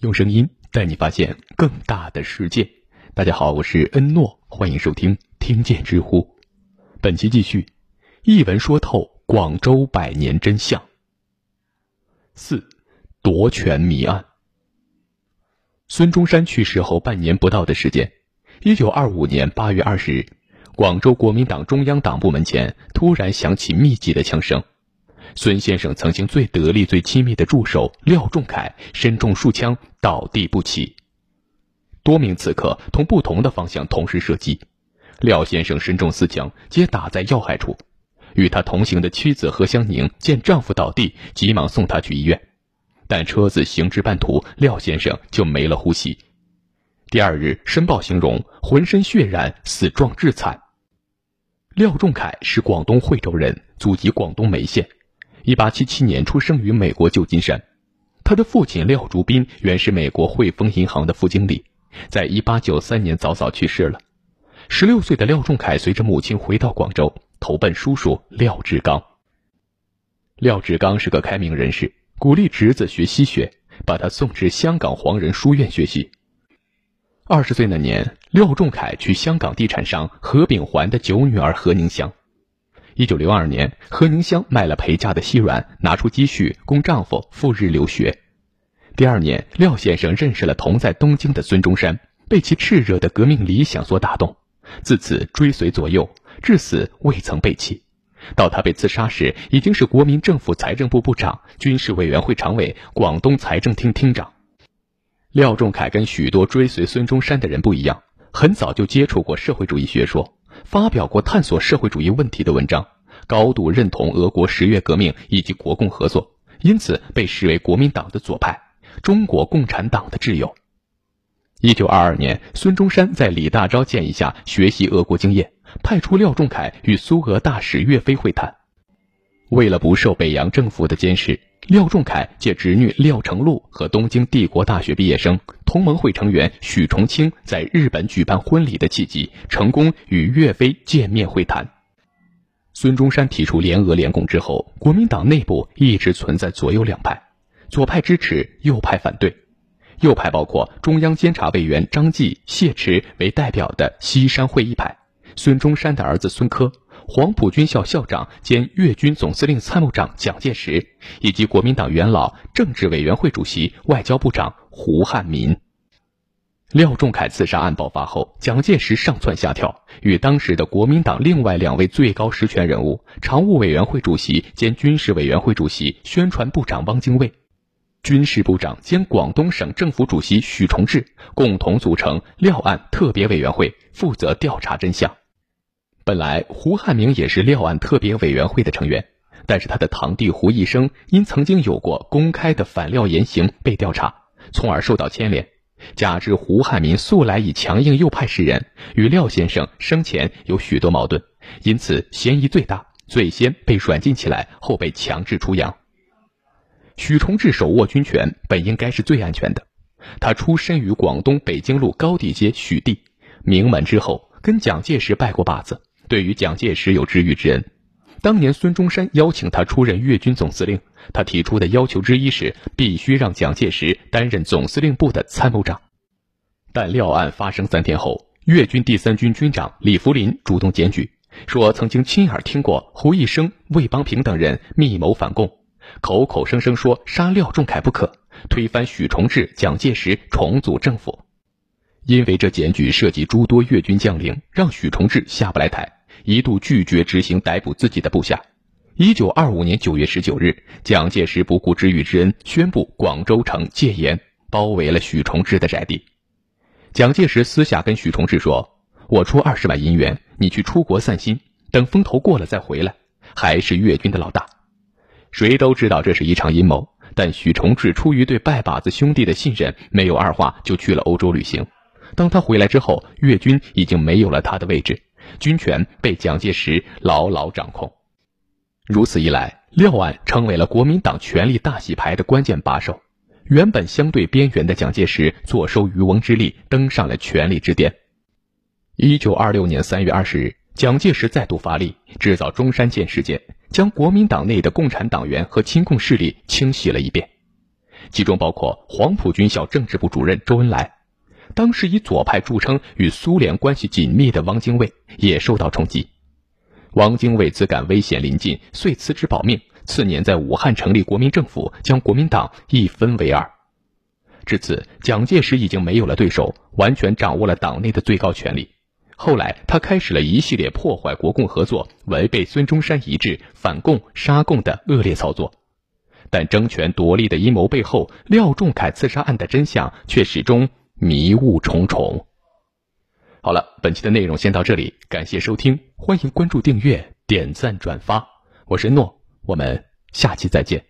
用声音带你发现更大的世界。大家好，我是恩诺，欢迎收听《听见知乎》。本期继续，一文说透广州百年真相。四，夺权谜案。孙中山去世后半年不到的时间，一九二五年八月二十日，广州国民党中央党部门前突然响起密集的枪声。孙先生曾经最得力、最亲密的助手廖仲恺身中数枪，倒地不起。多名刺客从不同的方向同时射击，廖先生身中四枪，皆打在要害处。与他同行的妻子何香凝见丈夫倒地，急忙送他去医院，但车子行至半途，廖先生就没了呼吸。第二日，申报形容浑身血染，死状至惨。廖仲恺是广东惠州人，祖籍广东梅县。一八七七年出生于美国旧金山，他的父亲廖竹斌原是美国汇丰银行的副经理，在一八九三年早早去世了。十六岁的廖仲恺随着母亲回到广州，投奔叔叔廖志刚。廖志刚是个开明人士，鼓励侄子学西学，把他送至香港黄仁书院学习。二十岁那年，廖仲恺娶香港地产商何炳环的九女儿何宁香。一九六二年，何宁香卖了陪嫁的细软，拿出积蓄供丈夫赴日留学。第二年，廖先生认识了同在东京的孙中山，被其炽热的革命理想所打动，自此追随左右，至死未曾背弃。到他被刺杀时，已经是国民政府财政部部长、军事委员会常委、广东财政厅厅长。廖仲恺跟许多追随孙中山的人不一样，很早就接触过社会主义学说。发表过探索社会主义问题的文章，高度认同俄国十月革命以及国共合作，因此被视为国民党的左派，中国共产党的挚友。一九二二年，孙中山在李大钊建议下学习俄国经验，派出廖仲恺与苏俄大使岳飞会谈。为了不受北洋政府的监视，廖仲恺借侄女廖成禄和东京帝国大学毕业生。同盟会成员许崇清在日本举办婚礼的契机，成功与岳飞见面会谈。孙中山提出联俄联共之后，国民党内部一直存在左右两派，左派支持，右派反对。右派包括中央监察委员张继、谢池为代表的西山会议派，孙中山的儿子孙科，黄埔军校校长兼粤军总司令参谋长蒋介石，以及国民党元老、政治委员会主席、外交部长。胡汉民、廖仲恺刺杀案爆发后，蒋介石上蹿下跳，与当时的国民党另外两位最高实权人物——常务委员会主席兼军事委员会主席、宣传部长汪精卫，军事部长兼广东省政府主席许崇智，共同组成廖案特别委员会，负责调查真相。本来，胡汉民也是廖案特别委员会的成员，但是他的堂弟胡一生因曾经有过公开的反廖言行被调查。从而受到牵连，加之胡汉民素来以强硬右派示人，与廖先生生前有许多矛盾，因此嫌疑最大，最先被软禁起来，后被强制出洋。许崇智手握军权，本应该是最安全的。他出身于广东北京路高地街许地名门之后，跟蒋介石拜过把子，对于蒋介石有知遇之恩。当年孙中山邀请他出任粤军总司令，他提出的要求之一是必须让蒋介石担任总司令部的参谋长。但廖案发生三天后，粤军第三军军长李福林主动检举，说曾经亲耳听过胡一生、魏邦平等人密谋反共，口口声声说杀廖仲恺不可，推翻许崇智、蒋介石，重组政府。因为这检举涉及诸多粤军将领，让许崇智下不来台。一度拒绝执行逮捕自己的部下。一九二五年九月十九日，蒋介石不顾知遇之恩，宣布广州城戒严，包围了许崇智的宅地。蒋介石私下跟许崇智说：“我出二十万银元，你去出国散心，等风头过了再回来。”还是粤军的老大。谁都知道这是一场阴谋，但许崇智出于对拜把子兄弟的信任，没有二话就去了欧洲旅行。当他回来之后，粤军已经没有了他的位置。军权被蒋介石牢牢掌控，如此一来，廖案成为了国民党权力大洗牌的关键把手。原本相对边缘的蒋介石坐收渔翁之利，登上了权力之巅。一九二六年三月二十日，蒋介石再度发力，制造中山舰事件，将国民党内的共产党员和亲共势力清洗了一遍。其中包括黄埔军校政治部主任周恩来，当时以左派著称、与苏联关系紧密的汪精卫也受到冲击。汪精卫自感危险临近，遂辞职保命。次年在武汉成立国民政府，将国民党一分为二。至此，蒋介石已经没有了对手，完全掌握了党内的最高权力。后来，他开始了一系列破坏国共合作、违背孙中山遗志、反共杀共的恶劣操作。但争权夺利的阴谋背后，廖仲恺刺杀案的真相却始终迷雾重重。好了，本期的内容先到这里，感谢收听，欢迎关注、订阅、点赞、转发，我是诺，我们下期再见。